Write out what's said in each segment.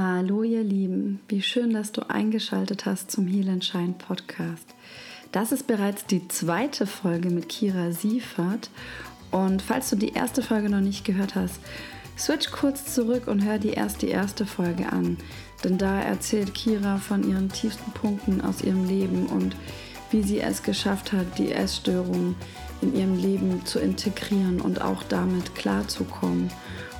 Hallo ihr Lieben, wie schön, dass du eingeschaltet hast zum Heal and Shine Podcast. Das ist bereits die zweite Folge mit Kira Siefert und falls du die erste Folge noch nicht gehört hast, switch kurz zurück und hör die erst die erste Folge an, denn da erzählt Kira von ihren tiefsten Punkten aus ihrem Leben und wie sie es geschafft hat, die Essstörung in ihrem Leben zu integrieren und auch damit klarzukommen.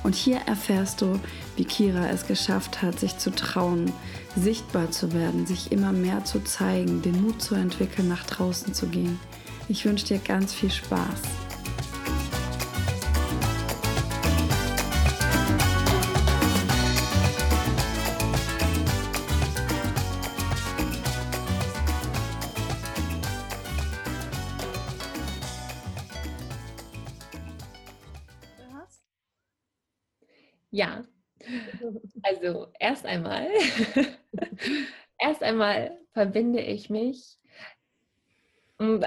Und hier erfährst du, wie Kira es geschafft hat, sich zu trauen, sichtbar zu werden, sich immer mehr zu zeigen, den Mut zu entwickeln, nach draußen zu gehen. Ich wünsche dir ganz viel Spaß. Ja, also erst einmal, erst einmal verbinde ich mich.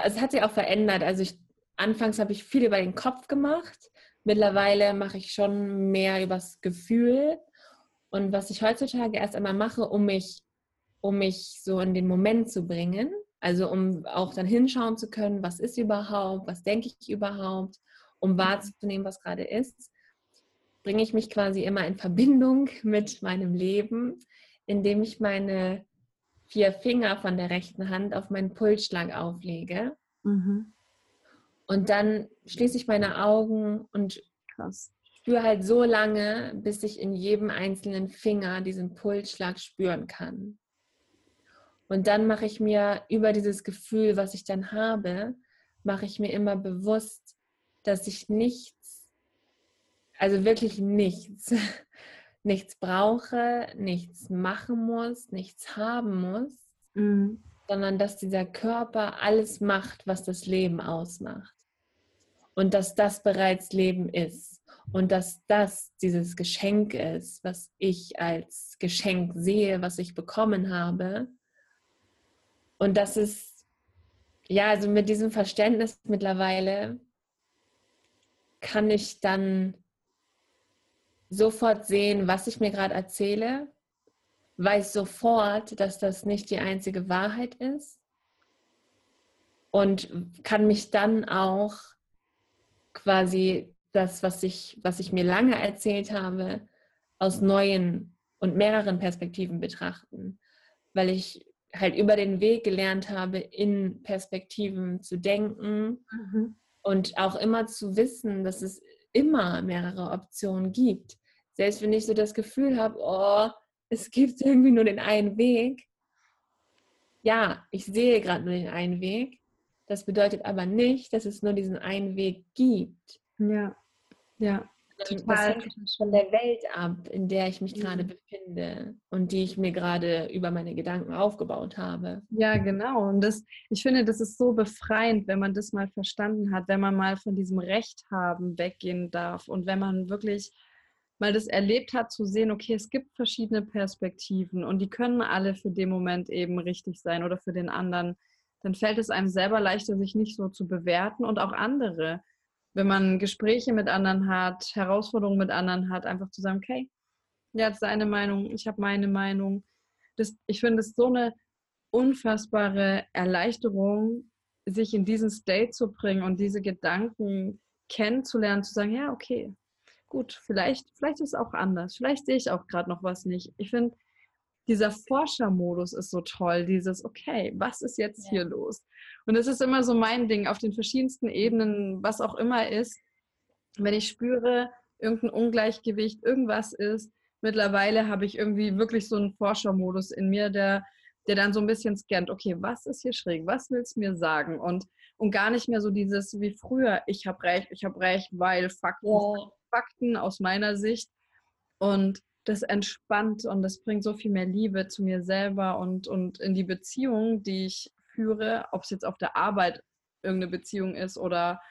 Es hat sich auch verändert. Also ich, anfangs habe ich viel über den Kopf gemacht. Mittlerweile mache ich schon mehr übers Gefühl. Und was ich heutzutage erst einmal mache, um mich, um mich so in den Moment zu bringen, also um auch dann hinschauen zu können, was ist überhaupt, was denke ich überhaupt, um wahrzunehmen, was gerade ist, bringe ich mich quasi immer in Verbindung mit meinem Leben, indem ich meine vier Finger von der rechten Hand auf meinen Pulsschlag auflege. Mhm. Und dann schließe ich meine Augen und Krass. spüre halt so lange, bis ich in jedem einzelnen Finger diesen Pulsschlag spüren kann. Und dann mache ich mir über dieses Gefühl, was ich dann habe, mache ich mir immer bewusst, dass ich nicht also wirklich nichts, nichts brauche, nichts machen muss, nichts haben muss, mhm. sondern dass dieser Körper alles macht, was das Leben ausmacht. Und dass das bereits Leben ist. Und dass das dieses Geschenk ist, was ich als Geschenk sehe, was ich bekommen habe. Und das ist, ja, also mit diesem Verständnis mittlerweile kann ich dann sofort sehen, was ich mir gerade erzähle, weiß sofort, dass das nicht die einzige Wahrheit ist und kann mich dann auch quasi das, was ich, was ich mir lange erzählt habe, aus neuen und mehreren Perspektiven betrachten, weil ich halt über den Weg gelernt habe, in Perspektiven zu denken mhm. und auch immer zu wissen, dass es immer mehrere Optionen gibt selbst wenn ich so das Gefühl habe, oh, es gibt irgendwie nur den einen Weg. Ja, ich sehe gerade nur den einen Weg. Das bedeutet aber nicht, dass es nur diesen einen Weg gibt. Ja, ja. Total. Das hängt von der Welt ab, in der ich mich gerade mhm. befinde und die ich mir gerade über meine Gedanken aufgebaut habe. Ja, genau. Und das, ich finde, das ist so befreiend, wenn man das mal verstanden hat, wenn man mal von diesem Recht haben weggehen darf und wenn man wirklich mal das erlebt hat, zu sehen, okay, es gibt verschiedene Perspektiven und die können alle für den Moment eben richtig sein oder für den anderen, dann fällt es einem selber leichter, sich nicht so zu bewerten und auch andere. Wenn man Gespräche mit anderen hat, Herausforderungen mit anderen hat, einfach zu sagen, okay, der hat seine Meinung, ich habe meine Meinung. Das, ich finde es so eine unfassbare Erleichterung, sich in diesen State zu bringen und diese Gedanken kennenzulernen, zu sagen, ja, okay, gut, vielleicht, vielleicht ist es auch anders. Vielleicht sehe ich auch gerade noch was nicht. Ich finde, dieser Forschermodus ist so toll, dieses, okay, was ist jetzt ja. hier los? Und es ist immer so mein Ding, auf den verschiedensten Ebenen, was auch immer ist, wenn ich spüre, irgendein Ungleichgewicht, irgendwas ist, mittlerweile habe ich irgendwie wirklich so einen Forschermodus in mir, der, der dann so ein bisschen scannt, okay, was ist hier schräg, was willst du mir sagen? Und, und gar nicht mehr so dieses wie früher, ich habe recht, ich habe recht, weil Fakten, ja. Fakten aus meiner Sicht. Und das entspannt und das bringt so viel mehr Liebe zu mir selber und, und in die Beziehung, die ich führe, ob es jetzt auf der Arbeit irgendeine Beziehung ist oder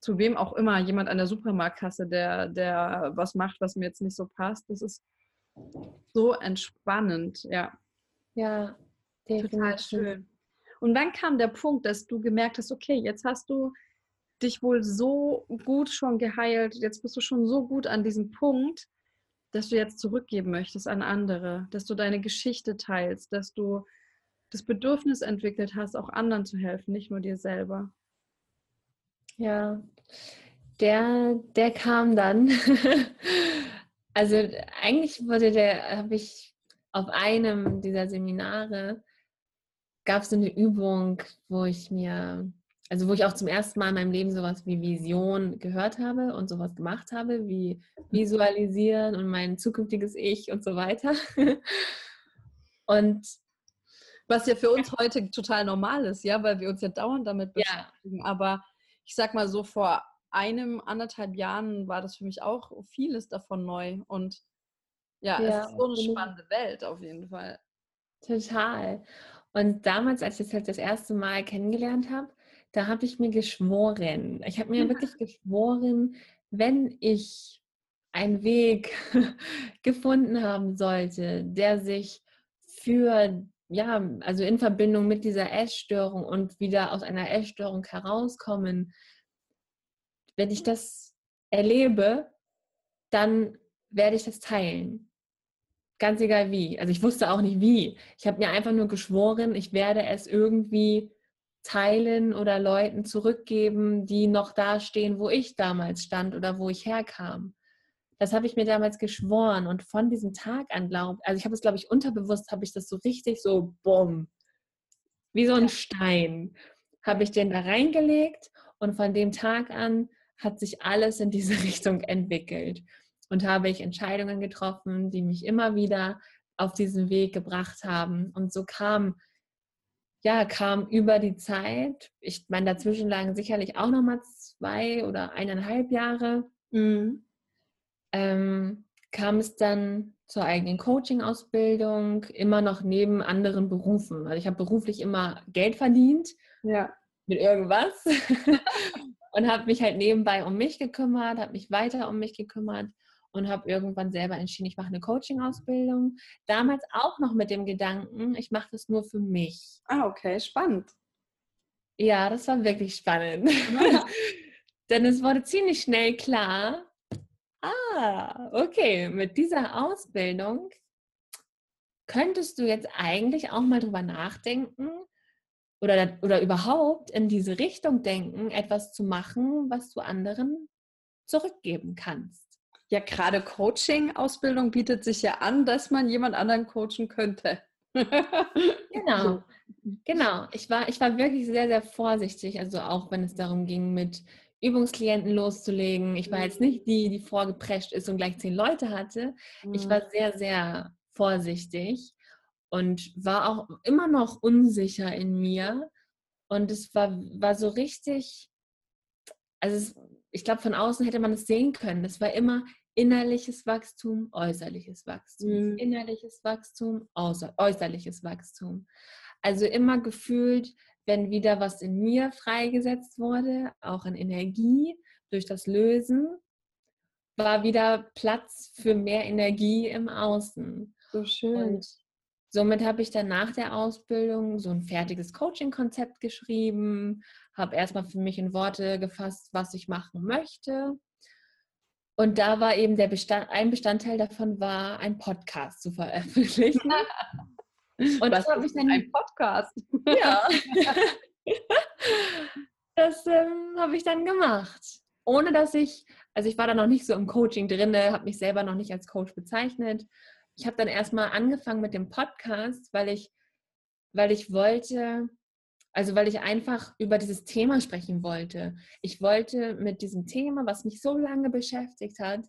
zu wem auch immer, jemand an der Supermarktkasse, der, der was macht, was mir jetzt nicht so passt. Das ist so entspannend, ja. Ja, definitiv. total schön. Und wann kam der Punkt, dass du gemerkt hast, okay, jetzt hast du dich wohl so gut schon geheilt, jetzt bist du schon so gut an diesem Punkt. dass du jetzt zurückgeben möchtest an andere, dass du deine Geschichte teilst, dass du das Bedürfnis entwickelt hast, auch anderen zu helfen, nicht nur dir selber? Ja, der, der kam dann. also eigentlich wurde der, habe ich auf einem dieser Seminare, gab es eine Übung, wo ich mir, also wo ich auch zum ersten Mal in meinem Leben sowas wie Vision gehört habe und sowas gemacht habe, wie visualisieren und mein zukünftiges Ich und so weiter. und was ja für uns heute total normal ist, ja, weil wir uns ja dauernd damit beschäftigen. Ja. Aber ich sag mal so, vor einem, anderthalb Jahren war das für mich auch vieles davon neu. Und ja, ja es ist so eine spannende Welt auf jeden Fall. Total. Und damals, als ich das halt das erste Mal kennengelernt habe, da habe ich mir geschworen, ich habe mir wirklich geschworen, wenn ich einen Weg gefunden haben sollte, der sich für ja, also in Verbindung mit dieser Essstörung und wieder aus einer Essstörung herauskommen, wenn ich das erlebe, dann werde ich das teilen. Ganz egal wie. Also ich wusste auch nicht wie. Ich habe mir einfach nur geschworen, ich werde es irgendwie teilen oder Leuten zurückgeben, die noch da stehen, wo ich damals stand oder wo ich herkam. Das habe ich mir damals geschworen und von diesem Tag an glaubt, also ich habe es glaube ich unterbewusst, habe ich das so richtig so bumm, wie so ein Stein, habe ich den da reingelegt und von dem Tag an hat sich alles in diese Richtung entwickelt und habe ich Entscheidungen getroffen, die mich immer wieder auf diesen Weg gebracht haben und so kam ja, kam über die Zeit, ich meine, dazwischen lagen sicherlich auch noch mal zwei oder eineinhalb Jahre, mhm ähm, kam es dann zur eigenen Coaching-Ausbildung, immer noch neben anderen Berufen. Also ich habe beruflich immer Geld verdient ja. mit irgendwas und habe mich halt nebenbei um mich gekümmert, habe mich weiter um mich gekümmert und habe irgendwann selber entschieden, ich mache eine Coaching-Ausbildung. Damals auch noch mit dem Gedanken, ich mache das nur für mich. Ah, okay, spannend. Ja, das war wirklich spannend. Ja. Denn es wurde ziemlich schnell klar, Ah, okay. Mit dieser Ausbildung könntest du jetzt eigentlich auch mal drüber nachdenken oder, oder überhaupt in diese Richtung denken, etwas zu machen, was du anderen zurückgeben kannst. Ja, gerade Coaching-Ausbildung bietet sich ja an, dass man jemand anderen coachen könnte. genau, genau. Ich war, ich war wirklich sehr, sehr vorsichtig, also auch wenn es darum ging, mit Übungsklienten loszulegen. Ich war jetzt nicht die, die vorgeprescht ist und gleich zehn Leute hatte. Ich war mhm. sehr, sehr vorsichtig und war auch immer noch unsicher in mir. Und es war, war so richtig, also es, ich glaube, von außen hätte man es sehen können. Es war immer innerliches Wachstum, äußerliches Wachstum, mhm. innerliches Wachstum, äußerliches Wachstum. Also immer gefühlt, wenn wieder was in mir freigesetzt wurde, auch an Energie durch das Lösen, war wieder Platz für mehr Energie im Außen. So schön. Und somit habe ich dann nach der Ausbildung so ein fertiges Coaching-Konzept geschrieben, habe erstmal für mich in Worte gefasst, was ich machen möchte. Und da war eben der Bestand, ein Bestandteil davon war, ein Podcast zu veröffentlichen. Und Was habe ich dann ein Podcast. Ja. das ähm, habe ich dann gemacht. Ohne dass ich, also ich war da noch nicht so im Coaching drin, habe mich selber noch nicht als Coach bezeichnet. Ich habe dann erstmal angefangen mit dem Podcast, weil ich, weil ich wollte, also weil ich einfach über dieses Thema sprechen wollte. Ich wollte mit diesem Thema, was mich so lange beschäftigt hat,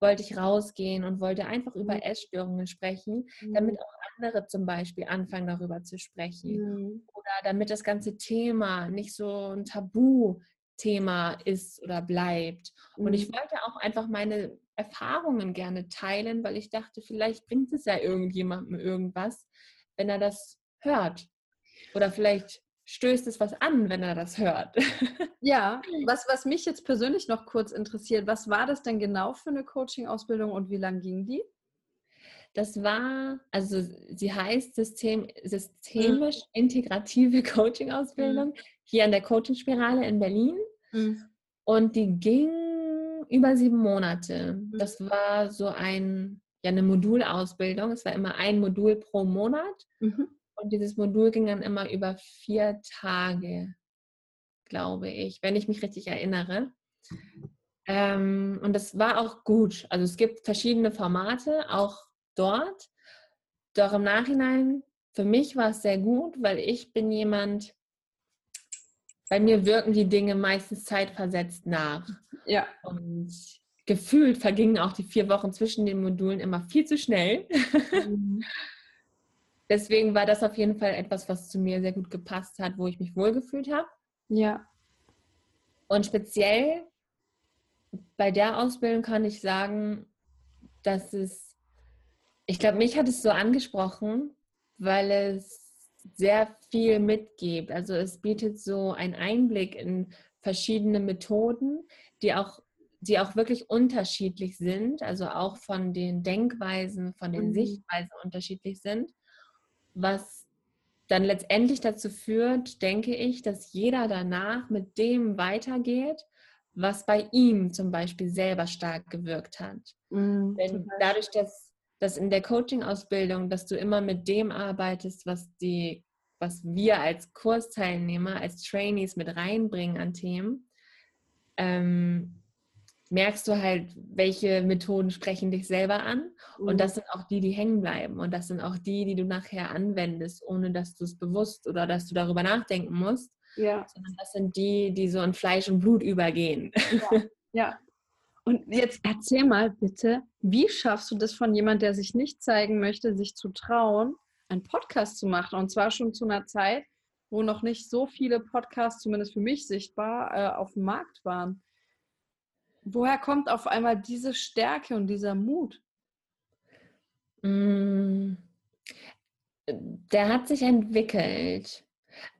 wollte ich rausgehen und wollte einfach über mhm. Essstörungen sprechen, damit mhm. auch andere zum Beispiel anfangen, darüber zu sprechen. Mhm. Oder damit das ganze Thema nicht so ein Tabuthema ist oder bleibt. Mhm. Und ich mhm. wollte auch einfach meine Erfahrungen gerne teilen, weil ich dachte, vielleicht bringt es ja irgendjemandem irgendwas, wenn er das hört. Oder vielleicht stößt es was an, wenn er das hört. Ja, was, was mich jetzt persönlich noch kurz interessiert, was war das denn genau für eine Coaching-Ausbildung und wie lang ging die? Das war, also sie heißt System, systemisch mhm. integrative Coaching-Ausbildung mhm. hier an der Coaching-Spirale in Berlin. Mhm. Und die ging über sieben Monate. Mhm. Das war so ein ja eine Modulausbildung. Es war immer ein Modul pro Monat. Mhm. Und dieses Modul ging dann immer über vier Tage, glaube ich, wenn ich mich richtig erinnere. Ähm, und das war auch gut. Also es gibt verschiedene Formate, auch dort. Doch im Nachhinein, für mich war es sehr gut, weil ich bin jemand, bei mir wirken die Dinge meistens zeitversetzt nach. Ja. Und gefühlt vergingen auch die vier Wochen zwischen den Modulen immer viel zu schnell. Mhm. Deswegen war das auf jeden Fall etwas, was zu mir sehr gut gepasst hat, wo ich mich wohlgefühlt habe. Ja. Und speziell bei der Ausbildung kann ich sagen, dass es, ich glaube, mich hat es so angesprochen, weil es sehr viel mitgibt. Also es bietet so einen Einblick in verschiedene Methoden, die auch, die auch wirklich unterschiedlich sind, also auch von den Denkweisen, von den mhm. Sichtweisen unterschiedlich sind, was dann letztendlich dazu führt, denke ich, dass jeder danach mit dem weitergeht, was bei ihm zum Beispiel selber stark gewirkt hat. Mhm, Denn dadurch, dass, dass in der Coaching-Ausbildung, dass du immer mit dem arbeitest, was die, was wir als Kursteilnehmer, als Trainees mit reinbringen an Themen, ähm, merkst du halt, welche Methoden sprechen dich selber an. Mhm. Und das sind auch die, die hängen bleiben. Und das sind auch die, die du nachher anwendest, ohne dass du es bewusst oder dass du darüber nachdenken musst. Ja. Sondern das sind die, die so in Fleisch und Blut übergehen. Ja. ja. Und jetzt erzähl mal bitte, wie schaffst du das von jemand, der sich nicht zeigen möchte, sich zu trauen, einen Podcast zu machen? Und zwar schon zu einer Zeit, wo noch nicht so viele Podcasts, zumindest für mich sichtbar, äh, auf dem Markt waren. Woher kommt auf einmal diese Stärke und dieser Mut? Mm, der hat sich entwickelt.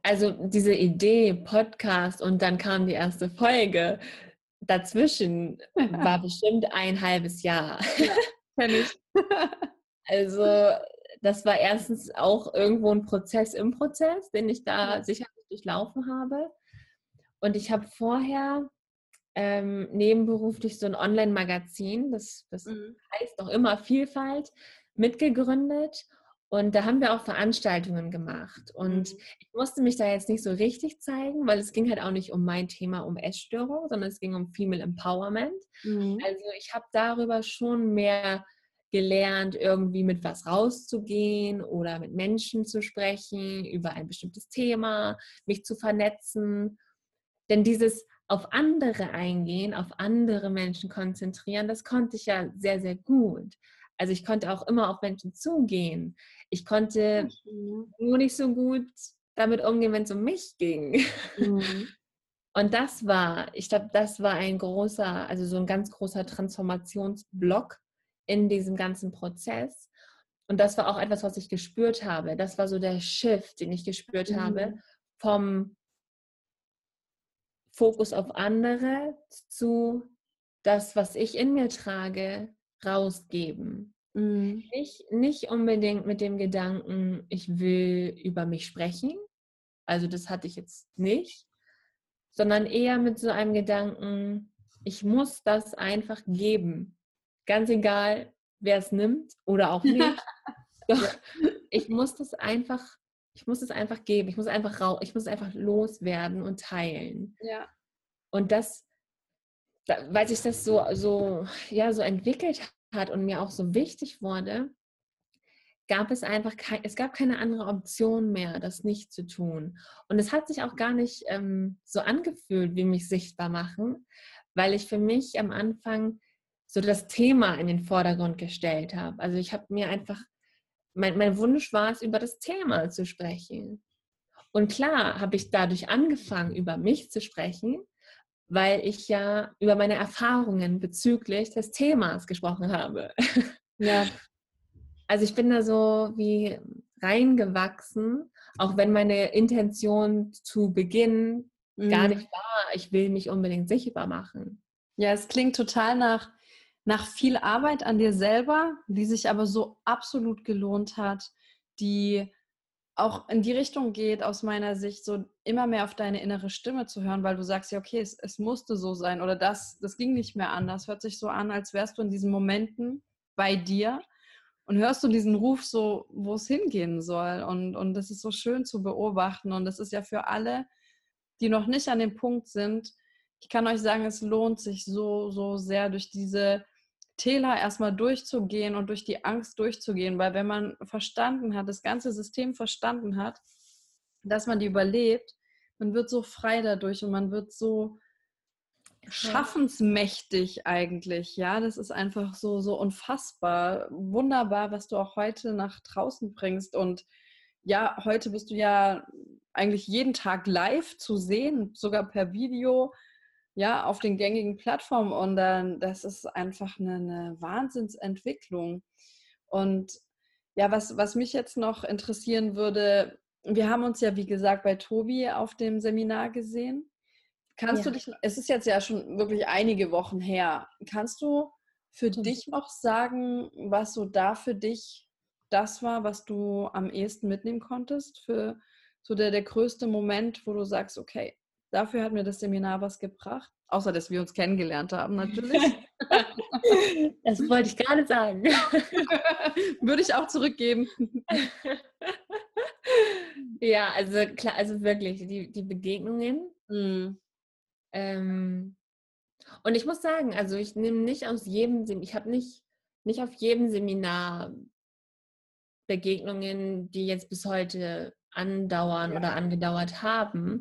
Also diese Idee, Podcast und dann kam die erste Folge. Dazwischen war bestimmt ein halbes Jahr. Ja, ich. also das war erstens auch irgendwo ein Prozess im Prozess, den ich da sicherlich durchlaufen habe. Und ich habe vorher ähm, nebenberuflich so ein Online-Magazin, das, das mhm. heißt noch immer Vielfalt, mitgegründet. Und da haben wir auch Veranstaltungen gemacht. Und mhm. ich musste mich da jetzt nicht so richtig zeigen, weil es ging halt auch nicht um mein Thema, um Essstörung, sondern es ging um Female Empowerment. Mhm. Also ich habe darüber schon mehr gelernt, irgendwie mit was rauszugehen oder mit Menschen zu sprechen, über ein bestimmtes Thema, mich zu vernetzen. Denn dieses auf andere eingehen, auf andere Menschen konzentrieren, das konnte ich ja sehr, sehr gut. Also ich konnte auch immer auf Menschen zugehen. Ich konnte mhm. nur nicht so gut damit umgehen, wenn es um mich ging. Mhm. Und das war, ich glaube, das war ein großer, also so ein ganz großer Transformationsblock in diesem ganzen Prozess. Und das war auch etwas, was ich gespürt habe. Das war so der Shift, den ich gespürt mhm. habe vom Fokus auf andere zu das, was ich in mir trage, rausgeben. Mhm. Nicht, nicht unbedingt mit dem Gedanken, ich will über mich sprechen. Also das hatte ich jetzt nicht, sondern eher mit so einem Gedanken, ich muss das einfach geben. Ganz egal, wer es nimmt oder auch nicht. Doch ich muss das einfach ich muss es einfach geben, ich muss einfach rau ich muss einfach loswerden und teilen. Ja. Und das, weil sich das so, so, ja, so entwickelt hat und mir auch so wichtig wurde, gab es einfach kein, es gab keine andere Option mehr, das nicht zu tun. Und es hat sich auch gar nicht ähm, so angefühlt, wie mich sichtbar machen, weil ich für mich am Anfang so das Thema in den Vordergrund gestellt habe. Also ich habe mir einfach mein, mein Wunsch war es, über das Thema zu sprechen. Und klar habe ich dadurch angefangen, über mich zu sprechen, weil ich ja über meine Erfahrungen bezüglich des Themas gesprochen habe. Ja. Also ich bin da so wie reingewachsen, auch wenn meine Intention zu Beginn mhm. gar nicht war, ich will mich unbedingt sichtbar machen. Ja, es klingt total nach nach viel Arbeit an dir selber, die sich aber so absolut gelohnt hat, die auch in die Richtung geht, aus meiner Sicht, so immer mehr auf deine innere Stimme zu hören, weil du sagst ja, okay, es, es musste so sein oder das, das ging nicht mehr anders. Hört sich so an, als wärst du in diesen Momenten bei dir und hörst du diesen Ruf so, wo es hingehen soll. Und, und das ist so schön zu beobachten. Und das ist ja für alle, die noch nicht an dem Punkt sind, ich kann euch sagen, es lohnt sich so, so sehr durch diese Täler erstmal durchzugehen und durch die Angst durchzugehen, weil wenn man verstanden hat, das ganze System verstanden hat, dass man die überlebt, man wird so frei dadurch und man wird so schaffensmächtig eigentlich. Ja, das ist einfach so, so unfassbar, wunderbar, was du auch heute nach draußen bringst. Und ja, heute bist du ja eigentlich jeden Tag live zu sehen, sogar per Video ja, auf den gängigen Plattformen. Und dann, das ist einfach eine, eine Wahnsinnsentwicklung. Und ja, was, was mich jetzt noch interessieren würde, wir haben uns ja, wie gesagt, bei Tobi auf dem Seminar gesehen. Kannst ja. du dich, es ist jetzt ja schon wirklich einige Wochen her, kannst du für mhm. dich noch sagen, was so da für dich das war, was du am ehesten mitnehmen konntest? Für so der, der größte Moment, wo du sagst, okay, Dafür hat mir das Seminar was gebracht. Außer, dass wir uns kennengelernt haben, natürlich. das wollte ich gerade sagen. Würde ich auch zurückgeben. ja, also klar, also wirklich, die, die Begegnungen. Mhm. Ähm, und ich muss sagen, also ich nehme nicht aus jedem Seminar, ich habe nicht, nicht auf jedem Seminar Begegnungen, die jetzt bis heute andauern ja. oder angedauert haben.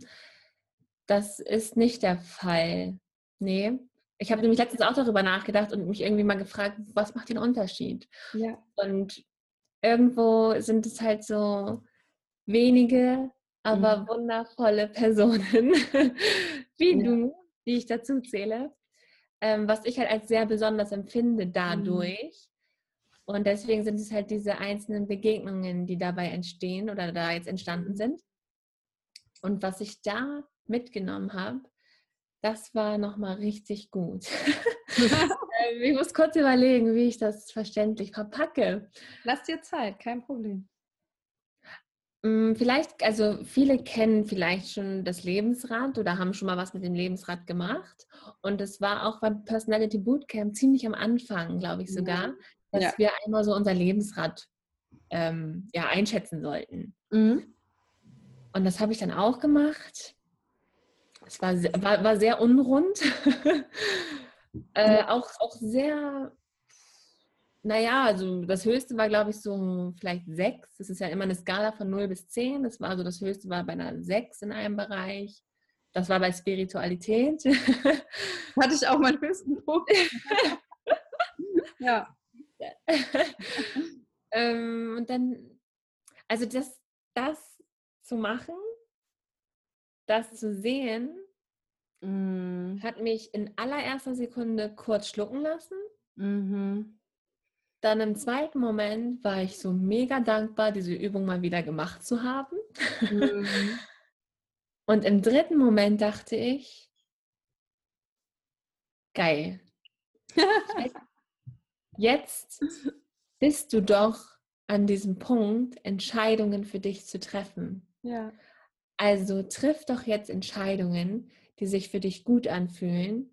Das ist nicht der Fall. Nee. Ich habe nämlich letztens auch darüber nachgedacht und mich irgendwie mal gefragt, was macht den Unterschied? Ja. Und irgendwo sind es halt so wenige, aber mhm. wundervolle Personen wie ja. du, die ich dazu zähle, ähm, was ich halt als sehr besonders empfinde dadurch. Mhm. Und deswegen sind es halt diese einzelnen Begegnungen, die dabei entstehen oder da jetzt entstanden mhm. sind. Und was ich da mitgenommen habe, das war nochmal richtig gut. Ähm, ich muss kurz überlegen, wie ich das verständlich verpacke. Lass dir Zeit, kein Problem. Mm, vielleicht, also viele kennen vielleicht schon das Lebensrad oder haben schon mal was mit dem Lebensrad gemacht. Und es war auch beim Personality Bootcamp ziemlich am Anfang, glaube ich sogar, dass ja. wir einmal so unser Lebensrad ähm, ja, einschätzen sollten. Mhm. Und das habe ich dann auch gemacht. Es war, war, war sehr unrund. äh, auch, auch sehr, naja, also das höchste war, glaube ich, so vielleicht sechs. Das ist ja immer eine Skala von 0 bis 10. Das war also das höchste war bei einer 6 in einem Bereich. Das war bei Spiritualität. Hatte ich auch meinen höchsten Punkt. ja. ähm, und dann, also das, das zu machen, das zu sehen, mm. hat mich in allererster Sekunde kurz schlucken lassen. Mhm. Dann im zweiten Moment war ich so mega dankbar, diese Übung mal wieder gemacht zu haben. Mhm. Und im dritten Moment dachte ich, geil. Jetzt bist du doch an diesem Punkt, Entscheidungen für dich zu treffen. Ja. Also triff doch jetzt Entscheidungen, die sich für dich gut anfühlen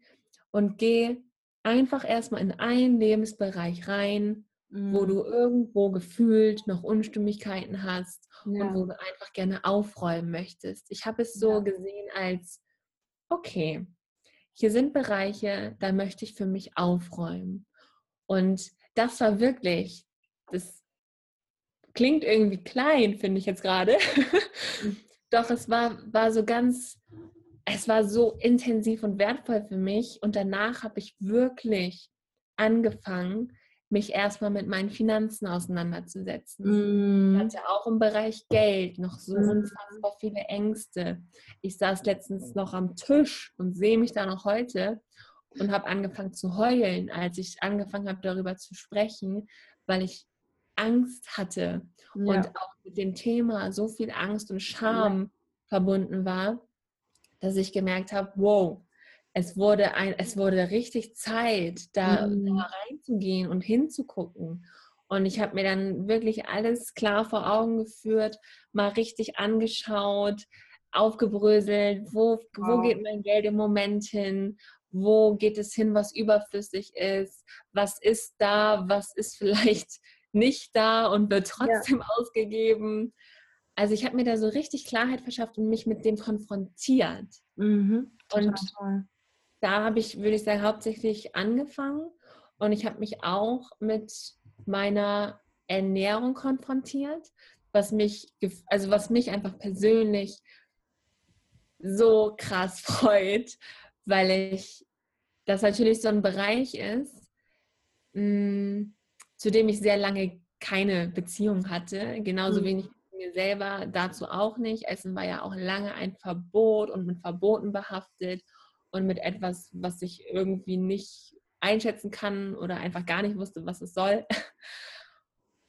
und geh einfach erstmal in einen Lebensbereich rein, mhm. wo du irgendwo gefühlt noch Unstimmigkeiten hast ja. und wo du einfach gerne aufräumen möchtest. Ich habe es so ja. gesehen als, okay, hier sind Bereiche, da möchte ich für mich aufräumen. Und das war wirklich, das klingt irgendwie klein, finde ich jetzt gerade. Mhm. Doch es war, war so ganz, es war so intensiv und wertvoll für mich. Und danach habe ich wirklich angefangen, mich erstmal mit meinen Finanzen auseinanderzusetzen. Mm. Ich hatte auch im Bereich Geld noch so mm. unfassbar viele Ängste. Ich saß letztens noch am Tisch und sehe mich da noch heute und habe angefangen zu heulen, als ich angefangen habe, darüber zu sprechen, weil ich Angst hatte ja. und auch mit dem Thema so viel Angst und Scham ja. verbunden war, dass ich gemerkt habe, wow, es wurde, ein, es wurde richtig Zeit, da, mhm. da reinzugehen und hinzugucken. Und ich habe mir dann wirklich alles klar vor Augen geführt, mal richtig angeschaut, aufgebröselt, wo, wow. wo geht mein Geld im Moment hin, wo geht es hin, was überflüssig ist, was ist da, was ist vielleicht nicht da und wird trotzdem ja. ausgegeben. Also ich habe mir da so richtig Klarheit verschafft und mich mit dem konfrontiert. Mhm, und toll. da habe ich, würde ich sagen, hauptsächlich angefangen. Und ich habe mich auch mit meiner Ernährung konfrontiert, was mich, also was mich einfach persönlich so krass freut, weil ich das natürlich so ein Bereich ist, mh, mm, zu dem ich sehr lange keine Beziehung hatte, genauso mhm. wenig mir selber, dazu auch nicht. Essen war ja auch lange ein Verbot und mit Verboten behaftet und mit etwas, was ich irgendwie nicht einschätzen kann oder einfach gar nicht wusste, was es soll.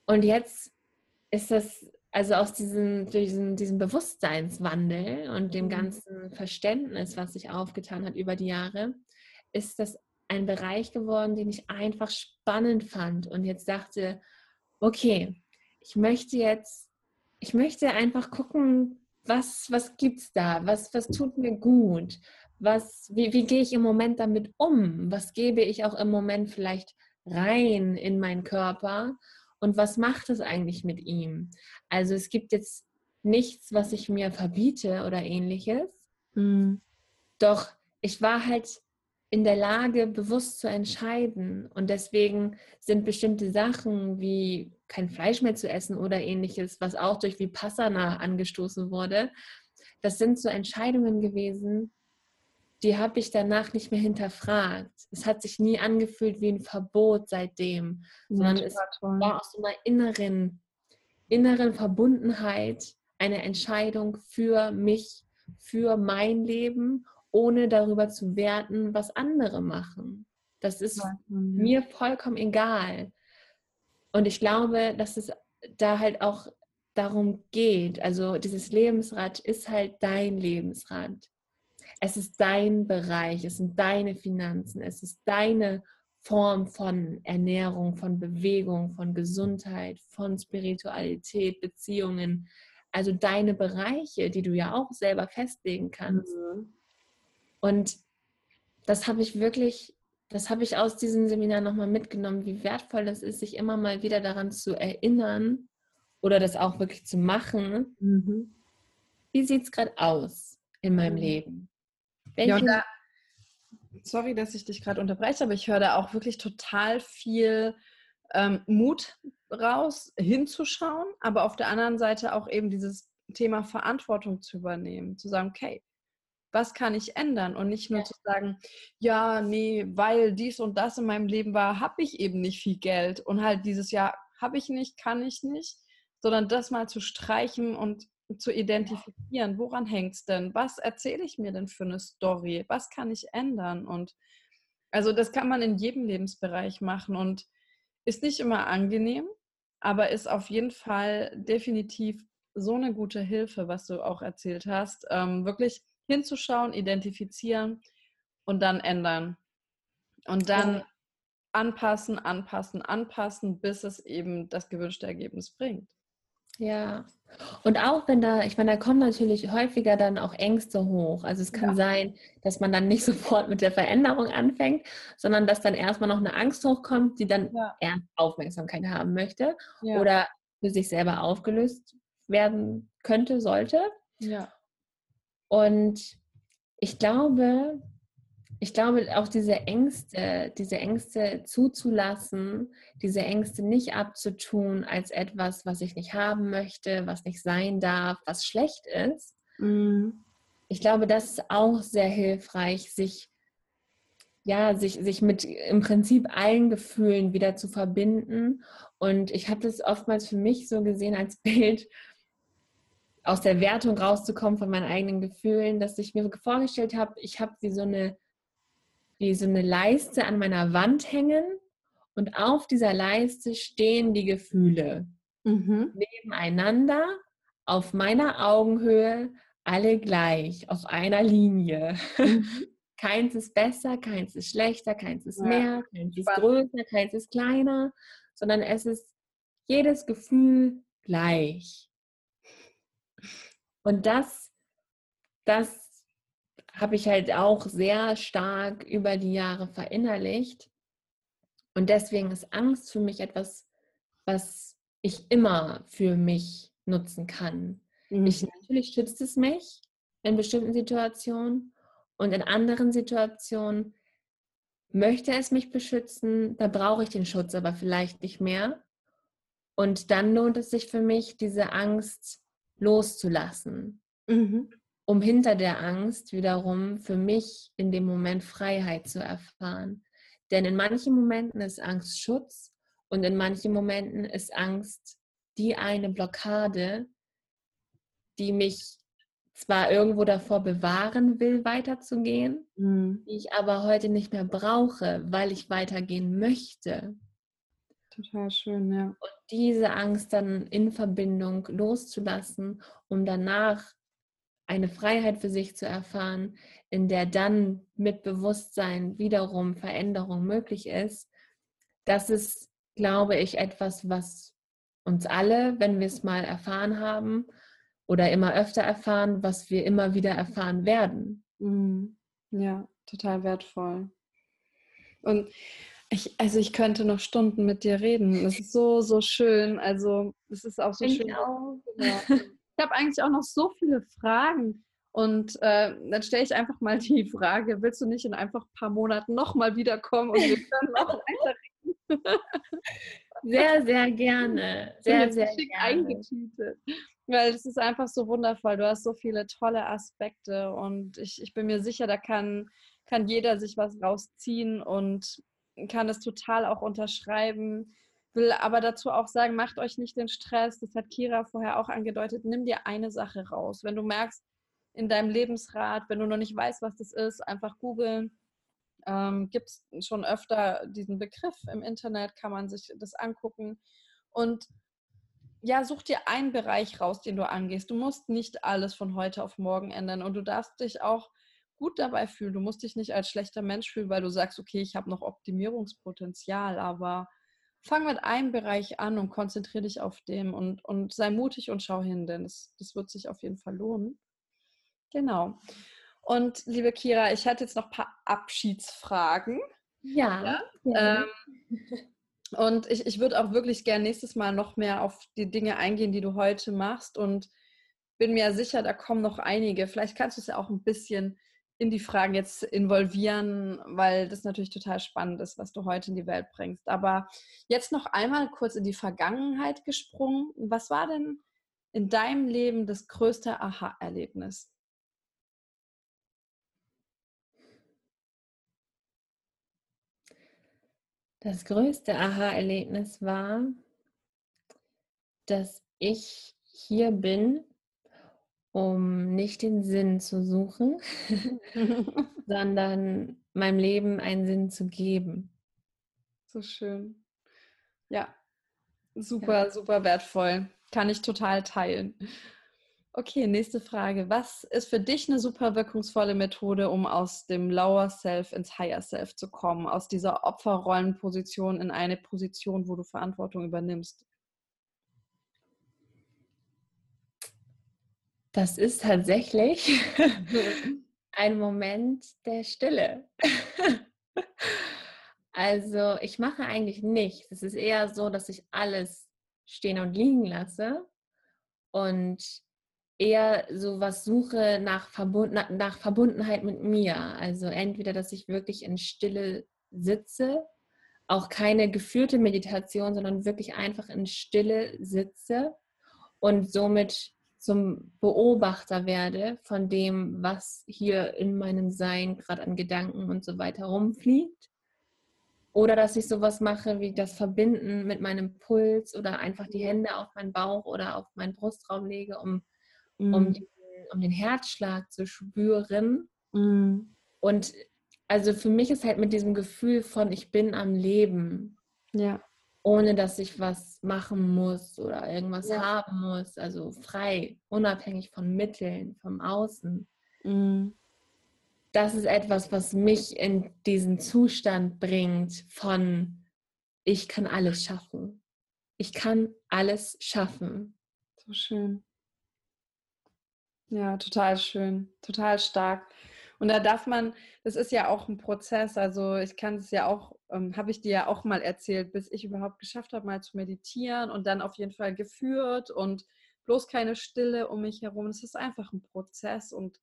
Und jetzt ist das, also aus diesem, diesem, diesem Bewusstseinswandel und dem mhm. ganzen Verständnis, was sich aufgetan hat über die Jahre, ist das ein Bereich geworden, den ich einfach spannend fand und jetzt dachte, okay, ich möchte jetzt, ich möchte einfach gucken, was, was gibt es da, was, was tut mir gut, was, wie, wie gehe ich im Moment damit um, was gebe ich auch im Moment vielleicht rein in meinen Körper und was macht es eigentlich mit ihm? Also es gibt jetzt nichts, was ich mir verbiete oder ähnliches. Mhm. Doch ich war halt in der Lage, bewusst zu entscheiden. Und deswegen sind bestimmte Sachen wie kein Fleisch mehr zu essen oder ähnliches, was auch durch Vipassana angestoßen wurde, das sind so Entscheidungen gewesen, die habe ich danach nicht mehr hinterfragt. Es hat sich nie angefühlt wie ein Verbot seitdem, sondern es war aus so einer inneren, inneren Verbundenheit eine Entscheidung für mich, für mein Leben, ohne darüber zu werten, was andere machen. Das ist ja. mir vollkommen egal. Und ich glaube, dass es da halt auch darum geht. Also dieses Lebensrad ist halt dein Lebensrad es ist dein Bereich, es sind deine Finanzen, es ist deine Form von Ernährung, von Bewegung, von Gesundheit, von Spiritualität, Beziehungen. Also deine Bereiche, die du ja auch selber festlegen kannst. Mhm. Und das habe ich wirklich, das habe ich aus diesem Seminar nochmal mitgenommen, wie wertvoll das ist, sich immer mal wieder daran zu erinnern oder das auch wirklich zu machen. Mhm. Wie sieht es gerade aus in meinem. Leben? Ja, da, sorry, dass ich dich gerade unterbreche, aber ich höre da auch wirklich total viel ähm, Mut raus, hinzuschauen, aber auf der anderen Seite auch eben dieses Thema Verantwortung zu übernehmen, zu sagen, okay, was kann ich ändern und nicht nur ja. zu sagen, ja, nee, weil dies und das in meinem Leben war, habe ich eben nicht viel Geld und halt dieses Jahr habe ich nicht, kann ich nicht, sondern das mal zu streichen und zu identifizieren, woran hängt es denn? Was erzähle ich mir denn für eine Story? Was kann ich ändern? Und also das kann man in jedem Lebensbereich machen und ist nicht immer angenehm, aber ist auf jeden Fall definitiv so eine gute Hilfe, was du auch erzählt hast, ähm, wirklich hinzuschauen, identifizieren und dann ändern. Und dann ja. anpassen, anpassen, anpassen, bis es eben das gewünschte Ergebnis bringt. Ja. Und auch wenn da, ich meine, da kommen natürlich häufiger dann auch Ängste hoch. Also es kann ja. sein, dass man dann nicht sofort mit der Veränderung anfängt, sondern dass dann erstmal noch eine Angst hochkommt, die dann ja. eher Aufmerksamkeit haben möchte ja. oder für sich selber aufgelöst werden könnte, sollte. Ja. Und ich glaube, ich glaube, auch diese Ängste, diese Ängste zuzulassen, diese Ängste nicht abzutun als etwas, was ich nicht haben möchte, was nicht sein darf, was schlecht ist. Mhm. Ich glaube, das ist auch sehr hilfreich, sich ja, sich, sich mit im Prinzip allen Gefühlen wieder zu verbinden. Und ich habe das oftmals für mich so gesehen als Bild, aus der Wertung rauszukommen von meinen eigenen Gefühlen, dass ich mir vorgestellt habe, ich habe wie so eine wie so eine Leiste an meiner Wand hängen und auf dieser Leiste stehen die Gefühle mhm. nebeneinander auf meiner Augenhöhe, alle gleich, auf einer Linie. Mhm. keins ist besser, keins ist schlechter, keins ist mehr, keins ist größer, keins ist kleiner, sondern es ist jedes Gefühl gleich. Und das, das habe ich halt auch sehr stark über die Jahre verinnerlicht. Und deswegen ist Angst für mich etwas was ich immer für mich nutzen kann. Mhm. Ich, natürlich schützt es mich in bestimmten Situationen und in anderen Situationen möchte es mich beschützen, da brauche ich den Schutz aber vielleicht nicht mehr. Und dann lohnt es sich für mich, diese Angst loszulassen, mhm. um hinter der Angst wiederum für mich in dem Moment Freiheit zu erfahren. Denn in manchen Momenten ist Angst Schutz und in manchen Momenten ist Angst die eine Blockade, die mich zwar irgendwo davor bewahren will, weiterzugehen, mhm. die ich aber heute nicht mehr brauche, weil ich weitergehen möchte. Total schön, ja. Und diese Angst dann in Verbindung loszulassen, um danach eine Freiheit für sich zu erfahren, in der dann mit Bewusstsein wiederum Veränderung möglich ist, das ist, glaube ich, etwas, was uns alle, wenn wir es mal erfahren haben, oder immer öfter erfahren, was wir immer wieder erfahren werden. Mhm. Ja, total wertvoll. Und ich, also ich könnte noch Stunden mit dir reden. Das ist so, so schön. Also es ist auch so ich schön. Auch. Ja. Ich habe eigentlich auch noch so viele Fragen. Und äh, dann stelle ich einfach mal die Frage, willst du nicht in einfach ein paar Monaten nochmal wiederkommen und wir können noch weiter reden? Sehr, sehr gerne. Sehr, sehr schick gerne. eingetütet. Weil es ist einfach so wundervoll. Du hast so viele tolle Aspekte und ich, ich bin mir sicher, da kann, kann jeder sich was rausziehen und kann es total auch unterschreiben. Will aber dazu auch sagen, macht euch nicht den Stress. Das hat Kira vorher auch angedeutet. Nimm dir eine Sache raus. Wenn du merkst, in deinem Lebensrat, wenn du noch nicht weißt, was das ist, einfach googeln ähm, gibt es schon öfter diesen Begriff im Internet, kann man sich das angucken. Und ja, such dir einen Bereich raus, den du angehst. Du musst nicht alles von heute auf morgen ändern und du darfst dich auch gut dabei fühlen. Du musst dich nicht als schlechter Mensch fühlen, weil du sagst, okay, ich habe noch Optimierungspotenzial, aber fang mit einem Bereich an und konzentriere dich auf dem und, und sei mutig und schau hin, denn das, das wird sich auf jeden Fall lohnen. Genau. Und liebe Kira, ich hatte jetzt noch ein paar Abschiedsfragen. Ja. ja. Ähm, und ich, ich würde auch wirklich gerne nächstes Mal noch mehr auf die Dinge eingehen, die du heute machst. Und bin mir sicher, da kommen noch einige. Vielleicht kannst du es ja auch ein bisschen in die Fragen jetzt involvieren, weil das natürlich total spannend ist, was du heute in die Welt bringst. Aber jetzt noch einmal kurz in die Vergangenheit gesprungen. Was war denn in deinem Leben das größte Aha-Erlebnis? Das größte Aha-Erlebnis war, dass ich hier bin, um nicht den Sinn zu suchen, sondern meinem Leben einen Sinn zu geben. So schön. Ja, super, ja. super wertvoll. Kann ich total teilen. Okay, nächste Frage. Was ist für dich eine super wirkungsvolle Methode, um aus dem Lower Self ins Higher Self zu kommen, aus dieser Opferrollenposition in eine Position, wo du Verantwortung übernimmst? Das ist tatsächlich ein Moment der Stille. also ich mache eigentlich nichts. Es ist eher so, dass ich alles stehen und liegen lasse und eher so was suche nach, Verbund, nach Verbundenheit mit mir. Also entweder, dass ich wirklich in Stille sitze, auch keine geführte Meditation, sondern wirklich einfach in Stille sitze und somit zum Beobachter werde von dem, was hier in meinem Sein gerade an Gedanken und so weiter rumfliegt. Oder dass ich sowas mache wie das Verbinden mit meinem Puls oder einfach die Hände auf meinen Bauch oder auf meinen Brustraum lege, um mhm. um, den, um den Herzschlag zu spüren. Mhm. Und also für mich ist halt mit diesem Gefühl von, ich bin am Leben. Ja. Ohne dass ich was machen muss oder irgendwas ja. haben muss. Also frei, unabhängig von Mitteln, vom Außen. Mhm. Das ist etwas, was mich in diesen Zustand bringt von, ich kann alles schaffen. Ich kann alles schaffen. So schön. Ja, total schön, total stark. Und da darf man, das ist ja auch ein Prozess, also ich kann es ja auch ähm, habe ich dir ja auch mal erzählt, bis ich überhaupt geschafft habe, mal zu meditieren und dann auf jeden Fall geführt und bloß keine Stille um mich herum. Es ist einfach ein Prozess und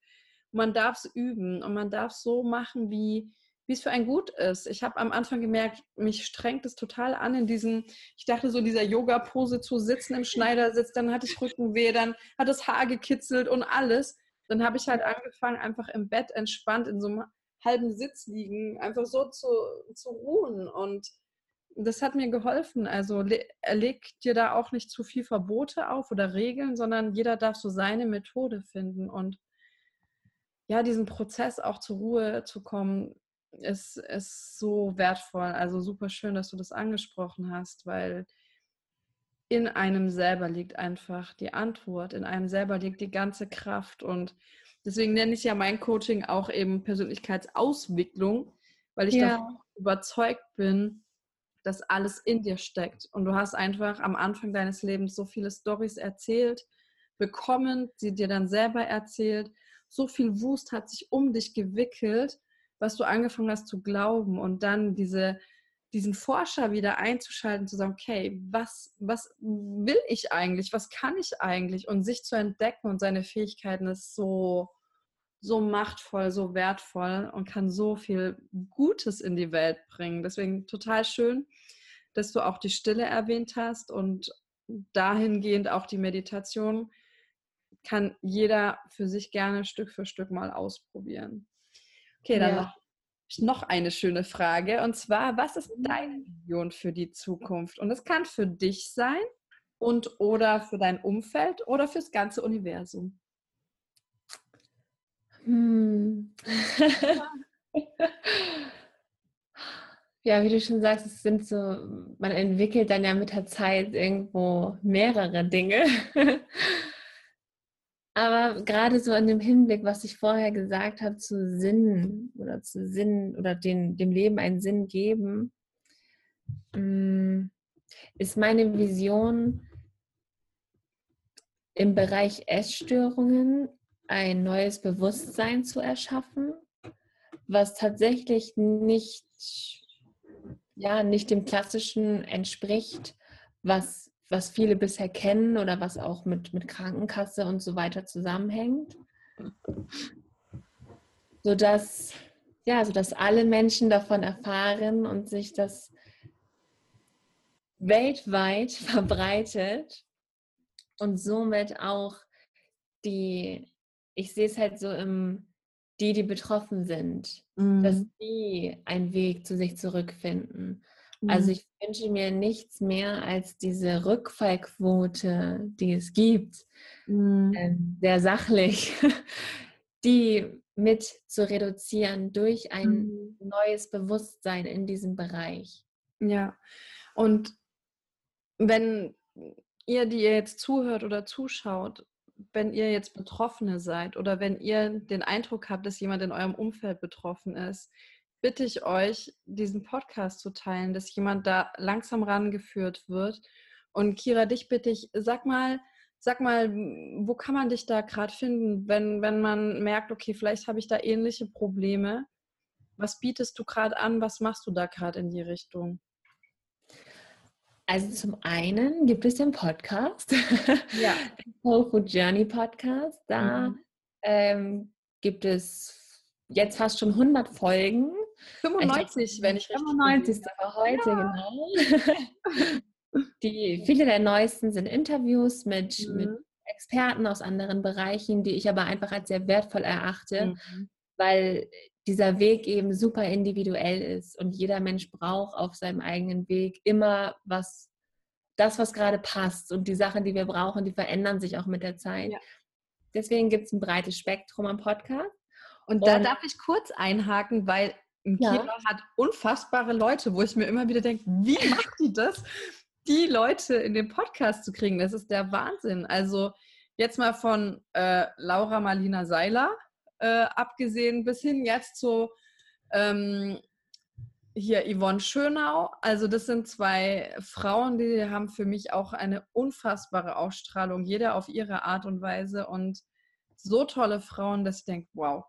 man darf es üben und man darf so machen, wie wie es für einen gut ist. Ich habe am Anfang gemerkt, mich strengt es total an in diesem, ich dachte so dieser Yoga-Pose zu sitzen im Schneidersitz, dann hatte ich Rückenweh, dann hat das Haar gekitzelt und alles. Dann habe ich halt angefangen, einfach im Bett entspannt in so einem halben Sitz liegen, einfach so zu, zu ruhen und das hat mir geholfen. Also leg dir da auch nicht zu viel Verbote auf oder Regeln, sondern jeder darf so seine Methode finden und ja, diesen Prozess auch zur Ruhe zu kommen, ist, ist so wertvoll. Also super schön, dass du das angesprochen hast, weil in einem selber liegt einfach die Antwort, in einem selber liegt die ganze Kraft und deswegen nenne ich ja mein Coaching auch eben Persönlichkeitsauswicklung, weil ich ja. davon überzeugt bin, dass alles in dir steckt. Und du hast einfach am Anfang deines Lebens so viele Stories erzählt, bekommen, sie dir dann selber erzählt, so viel Wust hat sich um dich gewickelt was du angefangen hast zu glauben und dann diese, diesen Forscher wieder einzuschalten, zu sagen, okay, was, was will ich eigentlich, was kann ich eigentlich? Und sich zu entdecken und seine Fähigkeiten ist so, so machtvoll, so wertvoll und kann so viel Gutes in die Welt bringen. Deswegen total schön, dass du auch die Stille erwähnt hast und dahingehend auch die Meditation kann jeder für sich gerne Stück für Stück mal ausprobieren. Okay, dann ja. noch eine schöne Frage. Und zwar, was ist deine Vision für die Zukunft? Und es kann für dich sein und oder für dein Umfeld oder fürs ganze Universum. Hm. ja, wie du schon sagst, es sind so, man entwickelt dann ja mit der Zeit irgendwo mehrere Dinge. Aber gerade so in dem Hinblick, was ich vorher gesagt habe, zu Sinn oder zu Sinn oder den, dem Leben einen Sinn geben, mm, ist meine Vision im Bereich Essstörungen ein neues Bewusstsein zu erschaffen, was tatsächlich nicht, ja, nicht dem Klassischen entspricht, was was viele bisher kennen oder was auch mit, mit Krankenkasse und so weiter zusammenhängt. Sodass, ja, sodass alle Menschen davon erfahren und sich das weltweit verbreitet und somit auch die, ich sehe es halt so im, die, die betroffen sind, mhm. dass die einen Weg zu sich zurückfinden also mhm. ich wünsche mir nichts mehr als diese Rückfallquote, die es gibt, mhm. ähm, sehr sachlich, die mit zu reduzieren durch ein mhm. neues Bewusstsein in diesem Bereich. Ja, und wenn ihr, die ihr jetzt zuhört oder zuschaut, wenn ihr jetzt Betroffene seid oder wenn ihr den Eindruck habt, dass jemand in eurem Umfeld betroffen ist, bitte ich euch, diesen Podcast zu teilen, dass jemand da langsam rangeführt wird. Und Kira, dich bitte ich, sag mal, sag mal, wo kann man dich da gerade finden, wenn, wenn man merkt, okay, vielleicht habe ich da ähnliche Probleme. Was bietest du gerade an? Was machst du da gerade in die Richtung? Also zum einen gibt es den Podcast, ja. den Soul Food Journey Podcast. Da mhm. ähm, gibt es jetzt fast schon 100 Folgen 95, wenn ich 95. war heute, ja. genau. Die, viele der neuesten sind Interviews mit, mhm. mit Experten aus anderen Bereichen, die ich aber einfach als sehr wertvoll erachte, mhm. weil dieser Weg eben super individuell ist und jeder Mensch braucht auf seinem eigenen Weg immer was, das, was gerade passt und die Sachen, die wir brauchen, die verändern sich auch mit der Zeit. Ja. Deswegen gibt es ein breites Spektrum am Podcast. Und da und, darf ich kurz einhaken, weil ja. Kira hat unfassbare Leute, wo ich mir immer wieder denke, wie macht die das, die Leute in den Podcast zu kriegen? Das ist der Wahnsinn. Also jetzt mal von äh, Laura Marlina Seiler äh, abgesehen bis hin jetzt zu ähm, hier Yvonne Schönau. Also das sind zwei Frauen, die haben für mich auch eine unfassbare Ausstrahlung, jeder auf ihre Art und Weise und so tolle Frauen, dass ich denke, wow,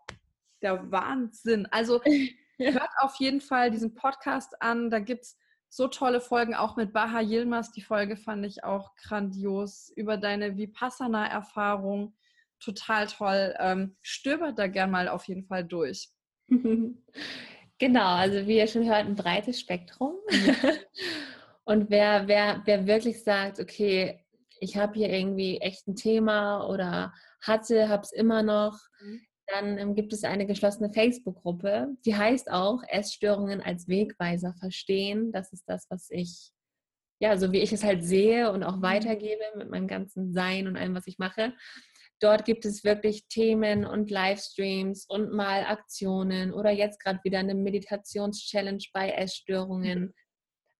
der Wahnsinn. Also hört auf jeden Fall diesen Podcast an. Da gibt es so tolle Folgen, auch mit Baha Yilmaz. Die Folge fand ich auch grandios über deine Vipassana-Erfahrung. Total toll. Ähm, stöbert da gern mal auf jeden Fall durch. Genau, also wie ihr schon hört, ein breites Spektrum. Und wer, wer, wer wirklich sagt, okay, ich habe hier irgendwie echt ein Thema oder hatte, habe es immer noch, mhm. dann ähm, gibt es eine geschlossene Facebook-Gruppe, die heißt auch Essstörungen als Wegweiser verstehen. Das ist das, was ich, ja, so wie ich es halt sehe und auch mhm. weitergebe mit meinem ganzen Sein und allem, was ich mache. Dort gibt es wirklich Themen und Livestreams und mal Aktionen oder jetzt gerade wieder eine Meditations-Challenge bei Essstörungen.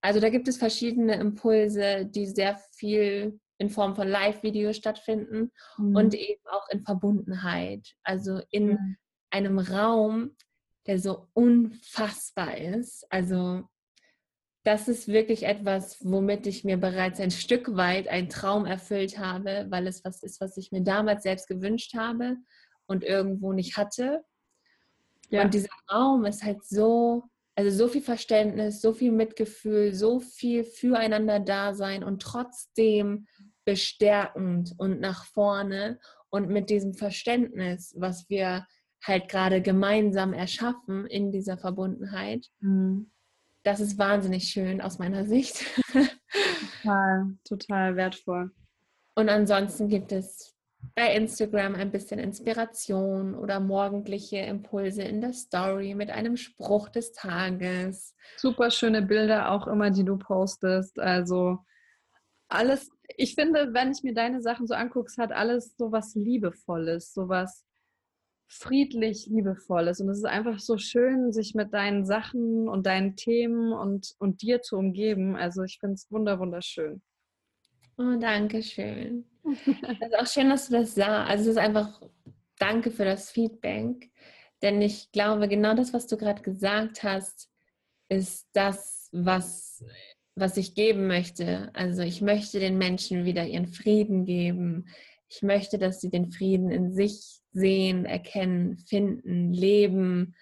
Also da gibt es verschiedene Impulse, die sehr viel in Form von Live-Videos stattfinden mhm. und eben auch in Verbundenheit. Also in ja. einem Raum, der so unfassbar ist. Also das ist wirklich etwas, womit ich mir bereits ein Stück weit einen Traum erfüllt habe, weil es was ist, was ich mir damals selbst gewünscht habe und irgendwo nicht hatte. Ja. Und dieser Raum ist halt so, also so viel Verständnis, so viel Mitgefühl, so viel füreinander da sein und trotzdem bestärkend und nach vorne und mit diesem Verständnis, was wir halt gerade gemeinsam erschaffen in dieser Verbundenheit. Mhm das ist wahnsinnig schön aus meiner Sicht. Total, total wertvoll. Und ansonsten gibt es bei Instagram ein bisschen Inspiration oder morgendliche Impulse in der Story mit einem Spruch des Tages. Super schöne Bilder auch immer, die du postest. Also alles, ich finde, wenn ich mir deine Sachen so angucke, hat alles so was Liebevolles, so was friedlich, liebevoll ist. Und es ist einfach so schön, sich mit deinen Sachen und deinen Themen und, und dir zu umgeben. Also ich finde es wunderschön. Oh, danke schön. Es ist auch schön, dass du das sagst. Also es ist einfach danke für das Feedback. Denn ich glaube, genau das, was du gerade gesagt hast, ist das, was, was ich geben möchte. Also ich möchte den Menschen wieder ihren Frieden geben. Ich möchte, dass sie den Frieden in sich sehen, erkennen, finden, leben,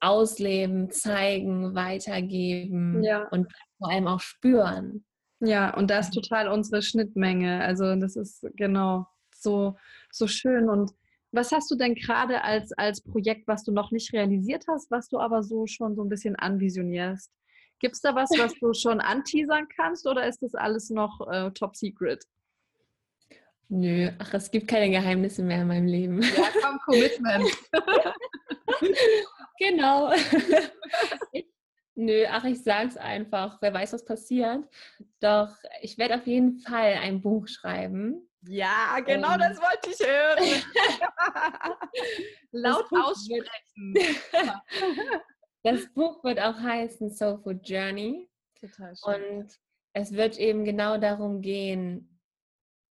ausleben, zeigen, weitergeben ja. und vor allem auch spüren. Ja, und das ist total unsere Schnittmenge. Also das ist genau so, so schön. Und was hast du denn gerade als, als Projekt, was du noch nicht realisiert hast, was du aber so schon so ein bisschen anvisionierst? Gibt es da was, was du schon anteasern kannst oder ist das alles noch äh, top secret? Nö, ach, es gibt keine Geheimnisse mehr in meinem Leben. Ja, komm, Commitment. genau. nö, ach, ich sag's einfach. Wer weiß, was passiert. Doch ich werde auf jeden Fall ein Buch schreiben. Ja, genau Und das wollte ich hören. Laut aussprechen. das Buch wird auch heißen Soul Food Journey. Total schön. Und es wird eben genau darum gehen,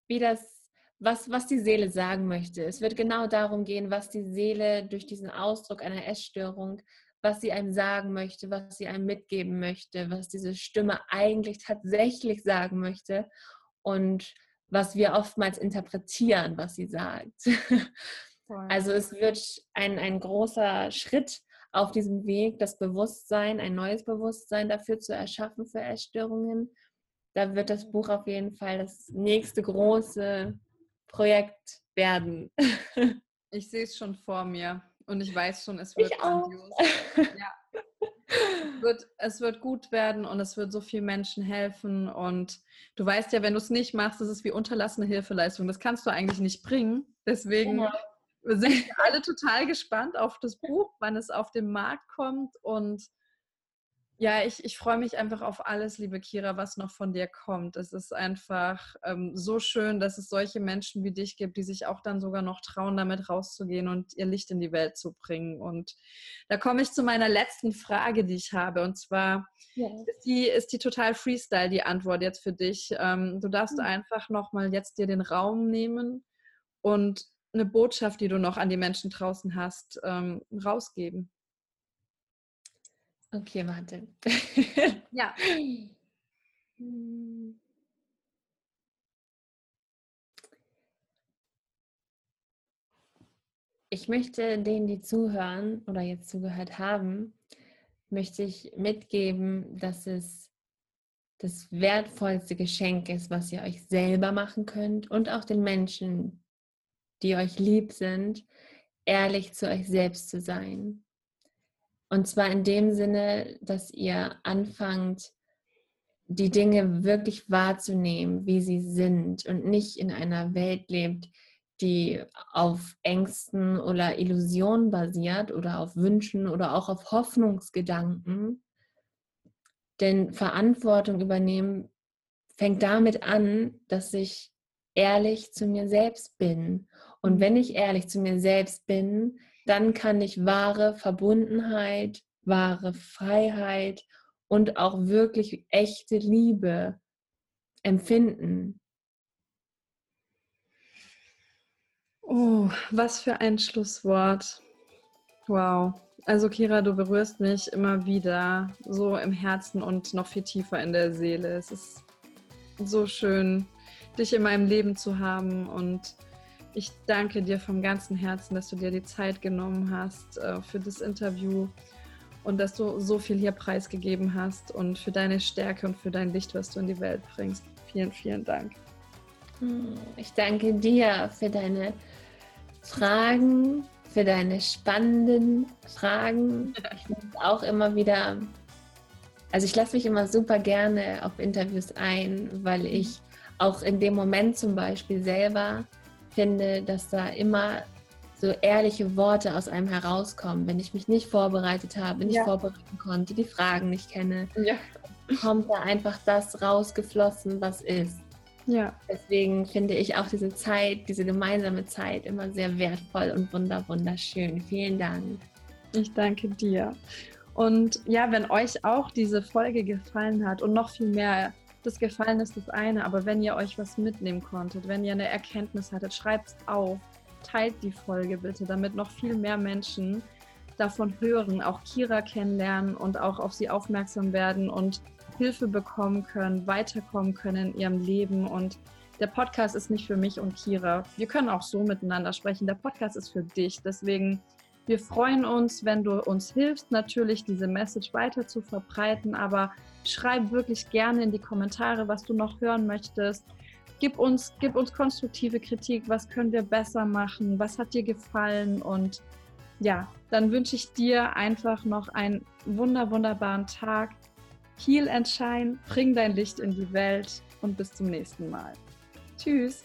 wie das was, was die Seele sagen möchte. Es wird genau darum gehen, was die Seele durch diesen Ausdruck einer Essstörung, was sie einem sagen möchte, was sie einem mitgeben möchte, was diese Stimme eigentlich tatsächlich sagen möchte und was wir oftmals interpretieren, was sie sagt. Also es wird ein, ein großer Schritt auf diesem Weg, das Bewusstsein, ein neues Bewusstsein dafür zu erschaffen für Essstörungen. Da wird das Buch auf jeden Fall das nächste große Projekt werden. Ich sehe es schon vor mir und ich weiß schon, es wird grandios. Ja. Es wird, es wird gut werden und es wird so vielen Menschen helfen. Und du weißt ja, wenn du es nicht machst, ist wie unterlassene Hilfeleistung. Das kannst du eigentlich nicht bringen. Deswegen ja. sind wir alle total gespannt auf das Buch, wann es auf den Markt kommt und ja, ich, ich freue mich einfach auf alles, liebe Kira, was noch von dir kommt. Es ist einfach ähm, so schön, dass es solche Menschen wie dich gibt, die sich auch dann sogar noch trauen, damit rauszugehen und ihr Licht in die Welt zu bringen. Und da komme ich zu meiner letzten Frage, die ich habe. Und zwar ja. ist, die, ist die total Freestyle, die Antwort jetzt für dich. Ähm, du darfst mhm. einfach nochmal jetzt dir den Raum nehmen und eine Botschaft, die du noch an die Menschen draußen hast, ähm, rausgeben. Okay, warte. ja. Ich möchte denen, die zuhören oder jetzt zugehört haben, möchte ich mitgeben, dass es das wertvollste Geschenk ist, was ihr euch selber machen könnt und auch den Menschen, die euch lieb sind, ehrlich zu euch selbst zu sein. Und zwar in dem Sinne, dass ihr anfangt, die Dinge wirklich wahrzunehmen, wie sie sind und nicht in einer Welt lebt, die auf Ängsten oder Illusionen basiert oder auf Wünschen oder auch auf Hoffnungsgedanken. Denn Verantwortung übernehmen fängt damit an, dass ich ehrlich zu mir selbst bin. Und wenn ich ehrlich zu mir selbst bin, dann kann ich wahre Verbundenheit, wahre Freiheit und auch wirklich echte Liebe empfinden. Oh, was für ein Schlusswort. Wow. Also Kira, du berührst mich immer wieder so im Herzen und noch viel tiefer in der Seele. Es ist so schön, dich in meinem Leben zu haben und ich danke dir vom ganzen Herzen, dass du dir die Zeit genommen hast äh, für das Interview und dass du so viel hier preisgegeben hast und für deine Stärke und für dein Licht, was du in die Welt bringst. Vielen, vielen Dank. Hm, ich danke dir für deine Fragen, für deine spannenden Fragen. Ich finde auch immer wieder, also ich lasse mich immer super gerne auf Interviews ein, weil ich auch in dem Moment zum Beispiel selber finde, dass da immer so ehrliche Worte aus einem herauskommen, wenn ich mich nicht vorbereitet habe, nicht ja. vorbereiten konnte, die Fragen nicht kenne, ja. kommt da einfach das rausgeflossen, was ist. Ja. Deswegen finde ich auch diese Zeit, diese gemeinsame Zeit immer sehr wertvoll und wunder wunderschön. Vielen Dank. Ich danke dir. Und ja, wenn euch auch diese Folge gefallen hat und noch viel mehr, das Gefallen ist das eine, aber wenn ihr euch was mitnehmen konntet, wenn ihr eine Erkenntnis hattet, schreibt es auf, teilt die Folge bitte, damit noch viel mehr Menschen davon hören, auch Kira kennenlernen und auch auf sie aufmerksam werden und Hilfe bekommen können, weiterkommen können in ihrem Leben. Und der Podcast ist nicht für mich und Kira. Wir können auch so miteinander sprechen. Der Podcast ist für dich. Deswegen, wir freuen uns, wenn du uns hilfst, natürlich diese Message weiter zu verbreiten. Aber schreib wirklich gerne in die Kommentare, was du noch hören möchtest. Gib uns, gib uns konstruktive Kritik. Was können wir besser machen? Was hat dir gefallen? Und ja, dann wünsche ich dir einfach noch einen wunder, wunderbaren Tag. Heal and Shine, bring dein Licht in die Welt und bis zum nächsten Mal. Tschüss.